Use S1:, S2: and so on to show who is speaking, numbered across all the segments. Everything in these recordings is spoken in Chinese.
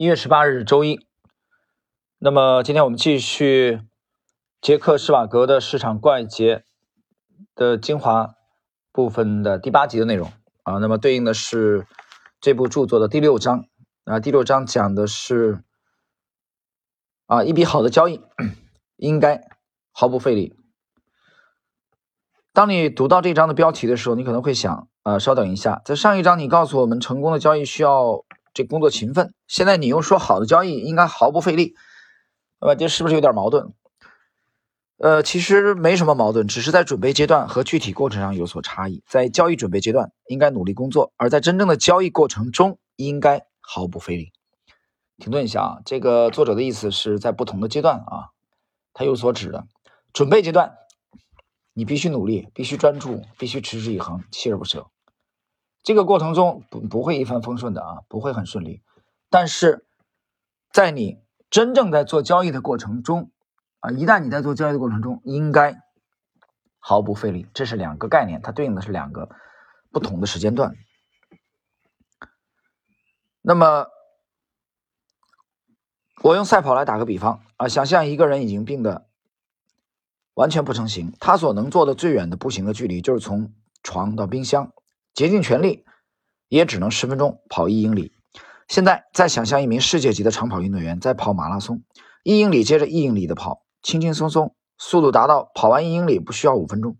S1: 一月十八日周一，那么今天我们继续杰克施瓦格的市场怪杰的精华部分的第八集的内容啊，那么对应的是这部著作的第六章啊，第六章讲的是啊一笔好的交易应该毫不费力。当你读到这章的标题的时候，你可能会想啊，稍等一下，在上一章你告诉我们成功的交易需要。这工作勤奋，现在你又说好的交易应该毫不费力，那么这是不是有点矛盾？呃，其实没什么矛盾，只是在准备阶段和具体过程上有所差异。在交易准备阶段应该努力工作，而在真正的交易过程中应该毫不费力。停顿一下啊，这个作者的意思是在不同的阶段啊，他有所指的。准备阶段，你必须努力，必须专注，必须持之以恒，锲而不舍。这个过程中不不会一帆风顺的啊，不会很顺利。但是，在你真正在做交易的过程中啊，一旦你在做交易的过程中，应该毫不费力。这是两个概念，它对应的是两个不同的时间段。那么，我用赛跑来打个比方啊，想象一个人已经病的完全不成形，他所能做的最远的步行的距离就是从床到冰箱。竭尽全力，也只能十分钟跑一英里。现在再想象一名世界级的长跑运动员在跑马拉松，一英里接着一英里的跑，轻轻松松，速度达到跑完一英里不需要五分钟。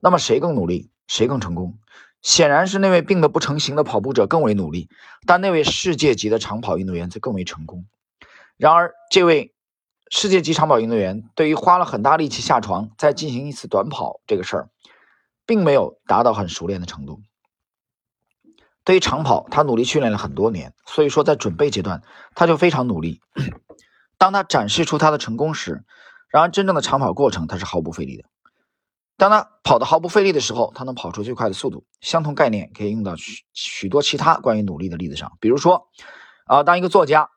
S1: 那么谁更努力，谁更成功？显然是那位病得不成形的跑步者更为努力，但那位世界级的长跑运动员则更为成功。然而，这位世界级长跑运动员对于花了很大力气下床再进行一次短跑这个事儿，并没有达到很熟练的程度。对于长跑，他努力训练了很多年，所以说在准备阶段他就非常努力。当他展示出他的成功时，然而真正的长跑过程他是毫不费力的。当他跑得毫不费力的时候，他能跑出最快的速度。相同概念可以用到许许多其他关于努力的例子上，比如说，啊，当一个作家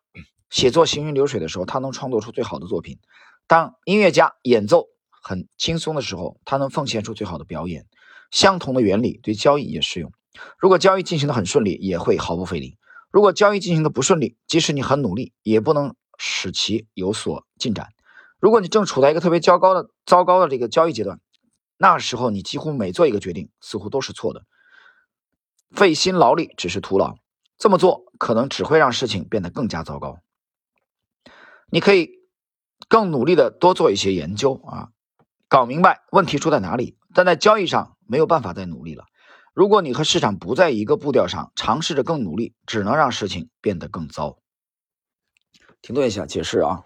S1: 写作行云流水的时候，他能创作出最好的作品；当音乐家演奏很轻松的时候，他能奉献出最好的表演。相同的原理对交易也适用。如果交易进行的很顺利，也会毫不费力；如果交易进行的不顺利，即使你很努力，也不能使其有所进展。如果你正处在一个特别糟糕的、糟糕的这个交易阶段，那时候你几乎每做一个决定，似乎都是错的，费心劳力只是徒劳。这么做可能只会让事情变得更加糟糕。你可以更努力的多做一些研究啊，搞明白问题出在哪里，但在交易上没有办法再努力了。如果你和市场不在一个步调上，尝试着更努力，只能让事情变得更糟。停顿一下，解释啊，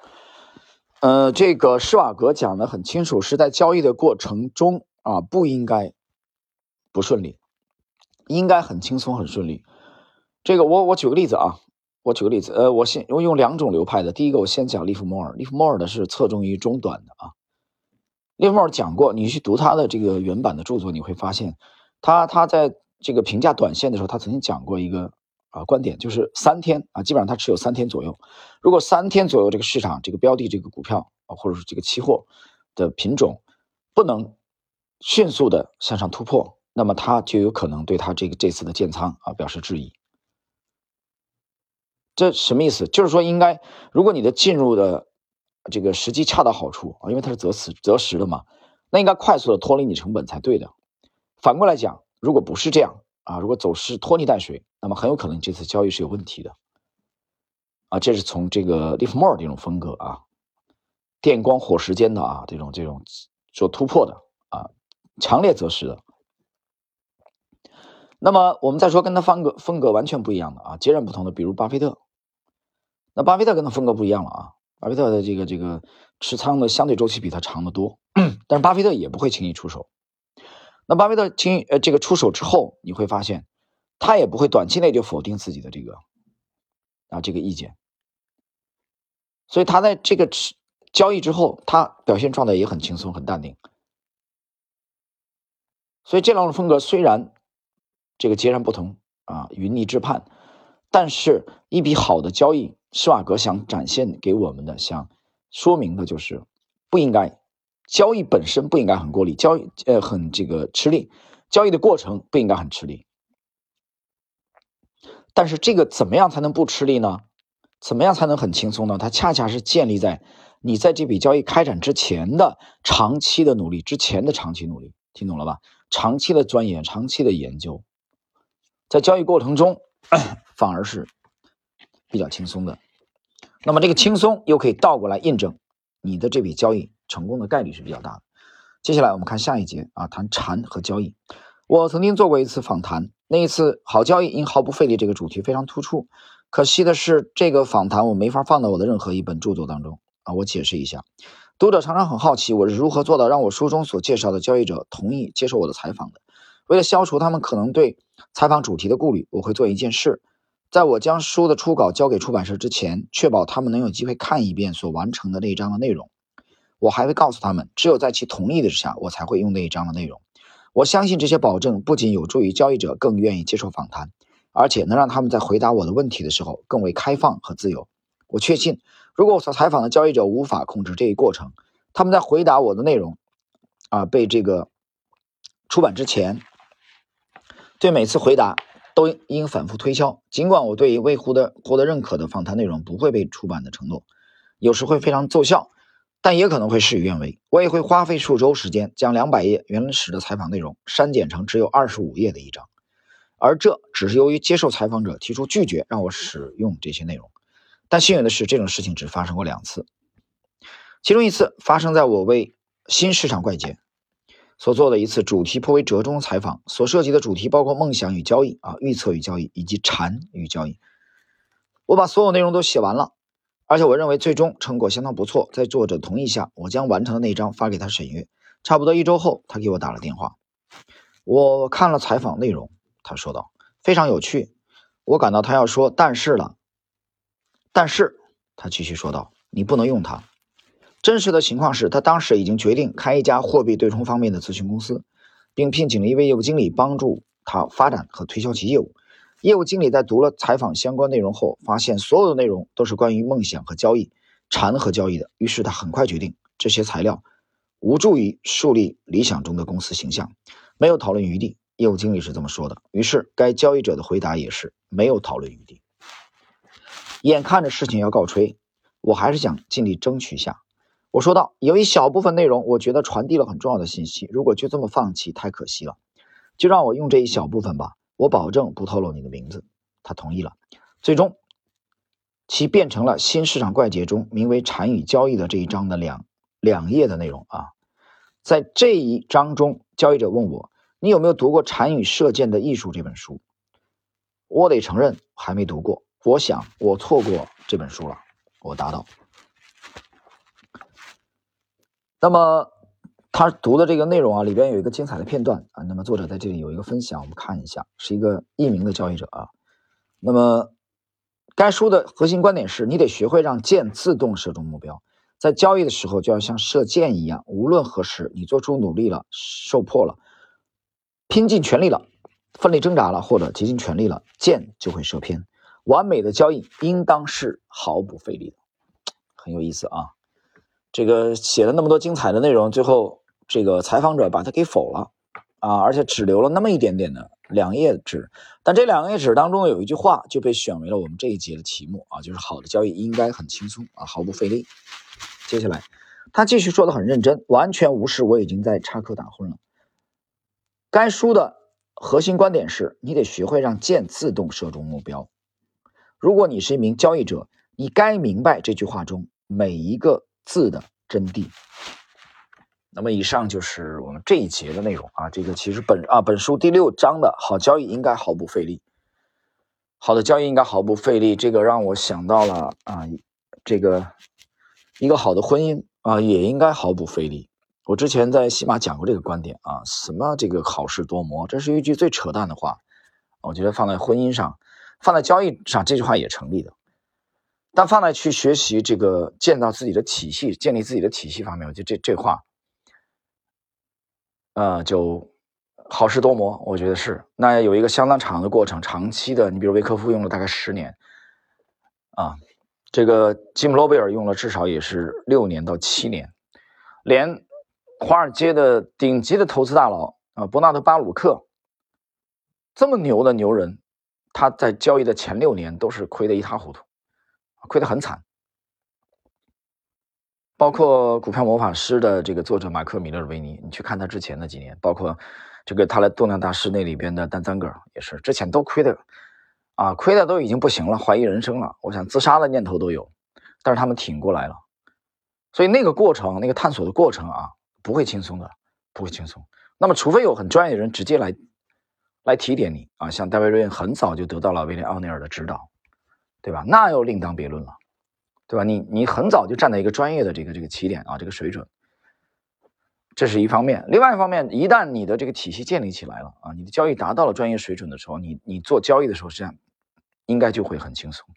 S1: 呃，这个施瓦格讲的很清楚，是在交易的过程中啊，不应该不顺利，应该很轻松很顺利。这个我我举个例子啊，我举个例子，呃，我先我用两种流派的，第一个我先讲利弗莫尔，利弗莫尔的是侧重于中短的啊。利弗莫尔讲过，你去读他的这个原版的著作，你会发现。他他在这个评价短线的时候，他曾经讲过一个啊观点，就是三天啊，基本上他持有三天左右。如果三天左右这个市场这个标的这个股票啊，或者是这个期货的品种不能迅速的向上突破，那么他就有可能对他这个这次的建仓啊表示质疑。这什么意思？就是说，应该如果你的进入的这个时机恰到好处啊，因为它是择时择时的嘛，那应该快速的脱离你成本才对的。反过来讲，如果不是这样啊，如果走势拖泥带水，那么很有可能这次交易是有问题的啊。这是从这个利弗莫尔这种风格啊，电光火石间的啊，这种这种做突破的啊，强烈择时的。那么我们再说跟他风格风格完全不一样的啊，截然不同的，比如巴菲特。那巴菲特跟他风格不一样了啊，巴菲特的这个这个持仓的相对周期比他长得多，但是巴菲特也不会轻易出手。那巴菲特轻呃这个出手之后，你会发现，他也不会短期内就否定自己的这个啊这个意见，所以他在这个交易之后，他表现状态也很轻松很淡定。所以这两种风格虽然这个截然不同啊，云泥之判，但是一笔好的交易，施瓦格想展现给我们的，想说明的就是不应该。交易本身不应该很过力，交易呃很这个吃力，交易的过程不应该很吃力。但是这个怎么样才能不吃力呢？怎么样才能很轻松呢？它恰恰是建立在你在这笔交易开展之前的长期的努力之前的长期努力，听懂了吧？长期的钻研，长期的研究，在交易过程中 反而是比较轻松的。那么这个轻松又可以倒过来印证你的这笔交易成功的概率是比较大的。接下来我们看下一节啊，谈禅和交易。我曾经做过一次访谈，那一次好交易因毫不费力这个主题非常突出。可惜的是，这个访谈我没法放到我的任何一本著作当中啊。我解释一下，读者常常很好奇我是如何做到让我书中所介绍的交易者同意接受我的采访的。为了消除他们可能对采访主题的顾虑，我会做一件事：在我将书的初稿交给出版社之前，确保他们能有机会看一遍所完成的那一章的内容。我还会告诉他们，只有在其同意的之下，我才会用那一章的内容。我相信这些保证不仅有助于交易者更愿意接受访谈，而且能让他们在回答我的问题的时候更为开放和自由。我确信，如果我所采访的交易者无法控制这一过程，他们在回答我的内容，啊，被这个出版之前，对每次回答都应反复推敲。尽管我对于未获得获得认可的访谈内容不会被出版的承诺，有时会非常奏效。但也可能会事与愿违。我也会花费数周时间，将两百页原始的采访内容删减成只有二十五页的一章，而这只是由于接受采访者提出拒绝让我使用这些内容。但幸运的是，这种事情只发生过两次，其中一次发生在我为新市场怪杰所做的一次主题颇为折中的采访，所涉及的主题包括梦想与交易啊、预测与交易以及禅与交易。我把所有内容都写完了。而且我认为最终成果相当不错，在作者同意下，我将完成的那章发给他审阅。差不多一周后，他给我打了电话。我看了采访内容，他说道：“非常有趣。”我感到他要说“但是”了。但是，他继续说道：“你不能用它。”真实的情况是他当时已经决定开一家货币对冲方面的咨询公司，并聘请了一位业务经理帮助他发展和推销其业务。业务经理在读了采访相关内容后，发现所有的内容都是关于梦想和交易、禅和交易的。于是他很快决定，这些材料无助于树立理想中的公司形象，没有讨论余地。业务经理是这么说的。于是该交易者的回答也是没有讨论余地。眼看着事情要告吹，我还是想尽力争取一下。我说道：“有一小部分内容，我觉得传递了很重要的信息。如果就这么放弃，太可惜了。就让我用这一小部分吧。”我保证不透露你的名字。他同意了。最终，其变成了《新市场怪杰》中名为“禅语交易”的这一章的两两页的内容啊。在这一章中，交易者问我：“你有没有读过《禅语射箭的艺术》这本书？”我得承认还没读过。我想我错过这本书了。我答道。那么。他读的这个内容啊，里边有一个精彩的片段啊。那么作者在这里有一个分享，我们看一下，是一个匿名的交易者啊。那么该书的核心观点是你得学会让箭自动射中目标，在交易的时候就要像射箭一样，无论何时你做出努力了、受迫了、拼尽全力了、奋力挣扎了或者竭尽全力了，箭就会射偏。完美的交易应当是毫不费力的，很有意思啊。这个写了那么多精彩的内容，最后。这个采访者把他给否了啊，而且只留了那么一点点的两页纸，但这两页纸当中有一句话就被选为了我们这一节的题目啊，就是好的交易应该很轻松啊，毫不费力。接下来他继续说的很认真，完全无视我已经在插科打诨了。该书的核心观点是你得学会让箭自动射中目标。如果你是一名交易者，你该明白这句话中每一个字的真谛。那么以上就是我们这一节的内容啊。这个其实本啊本书第六章的好交易应该毫不费力，好的交易应该毫不费力。这个让我想到了啊，这个一个好的婚姻啊也应该毫不费力。我之前在喜马讲过这个观点啊，什么这个好事多磨，这是一句最扯淡的话。我觉得放在婚姻上，放在交易上，这句话也成立的。但放在去学习这个建造自己的体系、建立自己的体系方面，我觉得这这话。呃，就好事多磨，我觉得是。那有一个相当长的过程，长期的。你比如维科夫用了大概十年，啊，这个吉姆罗贝尔用了至少也是六年到七年，连华尔街的顶级的投资大佬啊，伯纳德巴鲁克这么牛的牛人，他在交易的前六年都是亏得一塌糊涂，亏得很惨。包括股票魔法师的这个作者马克米勒维尼，你去看他之前的几年，包括这个他的动量大师那里边的丹赞格尔也是之前都亏的，啊，亏的都已经不行了，怀疑人生了，我想自杀的念头都有，但是他们挺过来了。所以那个过程，那个探索的过程啊，不会轻松的，不会轻松。那么，除非有很专业的人直接来来提点你啊，像戴维·瑞恩很早就得到了威廉·奥尼尔的指导，对吧？那又另当别论了。对吧？你你很早就站在一个专业的这个这个起点啊，这个水准，这是一方面。另外一方面，一旦你的这个体系建立起来了啊，你的交易达到了专业水准的时候，你你做交易的时候，实际上应该就会很轻松。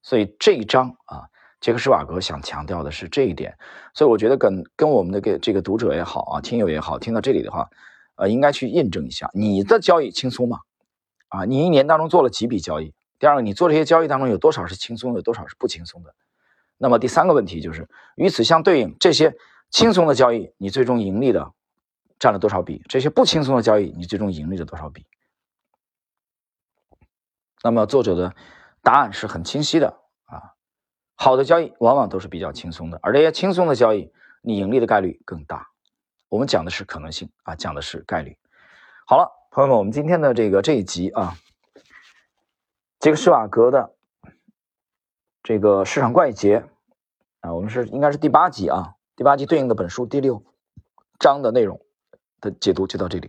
S1: 所以这一章啊，杰克施瓦格想强调的是这一点。所以我觉得跟跟我们的给这个读者也好啊，听友也好，听到这里的话，呃，应该去印证一下你的交易轻松吗？啊，你一年当中做了几笔交易？第二个，你做这些交易当中有多少是轻松的，多少是不轻松的？那么第三个问题就是，与此相对应，这些轻松的交易，你最终盈利的占了多少笔？这些不轻松的交易，你最终盈利了多少笔？那么作者的答案是很清晰的啊，好的交易往往都是比较轻松的，而这些轻松的交易，你盈利的概率更大。我们讲的是可能性啊，讲的是概率。好了，朋友们，我们今天的这个这一集啊。这个施瓦格的这个市场怪杰啊，我们是应该是第八集啊，第八集对应的本书第六章的内容的解读就到这里。